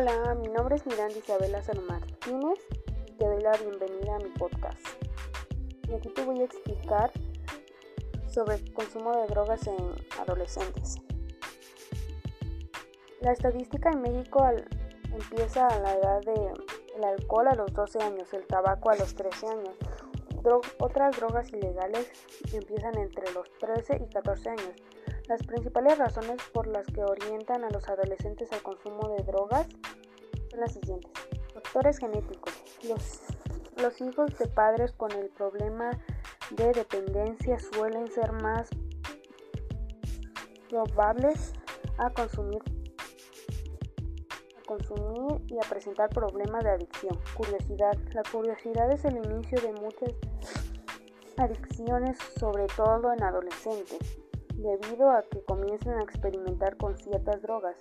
Hola, mi nombre es Miranda Isabela San Martínez y te doy la bienvenida a mi podcast. Y aquí te voy a explicar sobre el consumo de drogas en adolescentes. La estadística en México empieza a la edad del alcohol a los 12 años, el tabaco a los 13 años. otras drogas ilegales empiezan entre los 13 y 14 años. Las principales razones por las que orientan a los adolescentes al consumo de drogas son las siguientes. Factores genéticos. Los, hijos de padres con el problema de dependencia suelen ser más probables a consumir y a presentar problemas de adicción. Curiosidad. La curiosidad es el inicio de muchas adicciones, sobre todo en adolescentes debido a que comienzan a experimentar con ciertas drogas.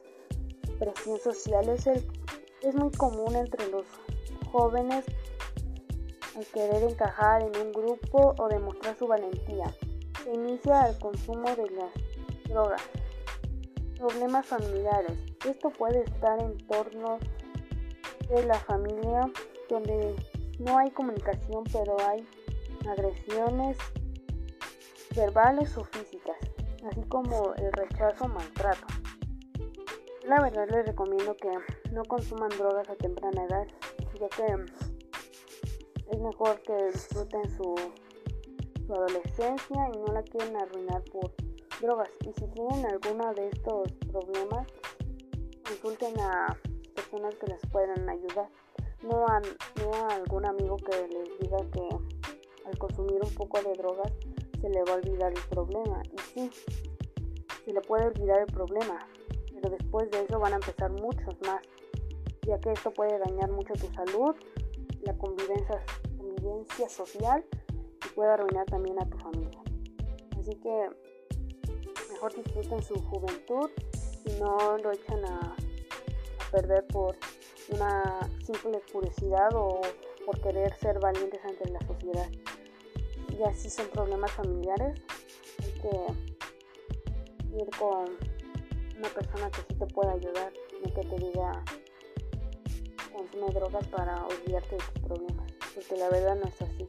Presión social es, es muy común entre los jóvenes al querer encajar en un grupo o demostrar su valentía. Se inicia el consumo de las drogas. Problemas familiares. Esto puede estar en torno de la familia donde no hay comunicación pero hay agresiones verbales o físicas así como el rechazo maltrato. La verdad les recomiendo que no consuman drogas a temprana edad, ya que es mejor que disfruten su, su adolescencia y no la quieren arruinar por drogas. Y si tienen alguno de estos problemas, consulten a personas que les puedan ayudar. No a, no a algún amigo que les diga que al consumir un poco de drogas se le va a olvidar el problema. Y sí, se le puede olvidar el problema, pero después de eso van a empezar muchos más, ya que esto puede dañar mucho tu salud, la convivencia, social y puede arruinar también a tu familia. Así que mejor disfruten su juventud y no lo echan a perder por una simple curiosidad o por querer ser valientes ante la sociedad y así son problemas familiares, hay que ir con una persona que sí te pueda ayudar, no que te diga consume drogas para olvidarte de tus problemas, porque la verdad no es así.